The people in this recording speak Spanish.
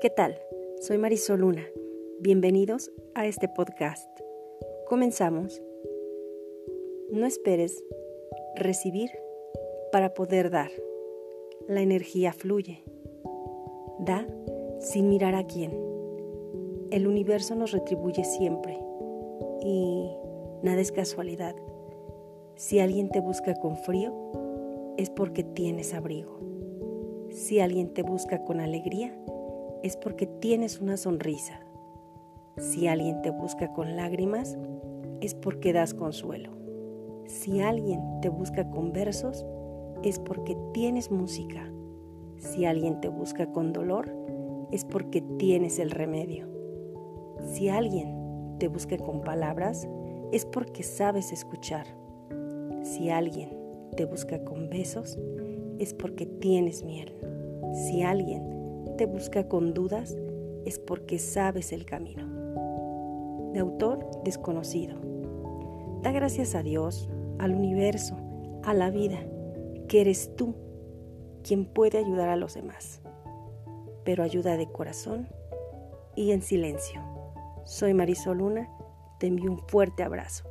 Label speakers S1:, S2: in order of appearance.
S1: ¿Qué tal? Soy Marisol Luna. Bienvenidos a este podcast. Comenzamos. No esperes recibir para poder dar. La energía fluye. Da sin mirar a quién. El universo nos retribuye siempre y nada es casualidad. Si alguien te busca con frío, es porque tienes abrigo. Si alguien te busca con alegría, es porque tienes una sonrisa. Si alguien te busca con lágrimas, es porque das consuelo. Si alguien te busca con versos, es porque tienes música. Si alguien te busca con dolor, es porque tienes el remedio. Si alguien te busca con palabras, es porque sabes escuchar. Si alguien te busca con besos, es porque tienes miel. Si alguien te busca con dudas es porque sabes el camino. De autor desconocido. Da gracias a Dios, al universo, a la vida, que eres tú quien puede ayudar a los demás. Pero ayuda de corazón y en silencio. Soy Marisol Luna, te envío un fuerte abrazo.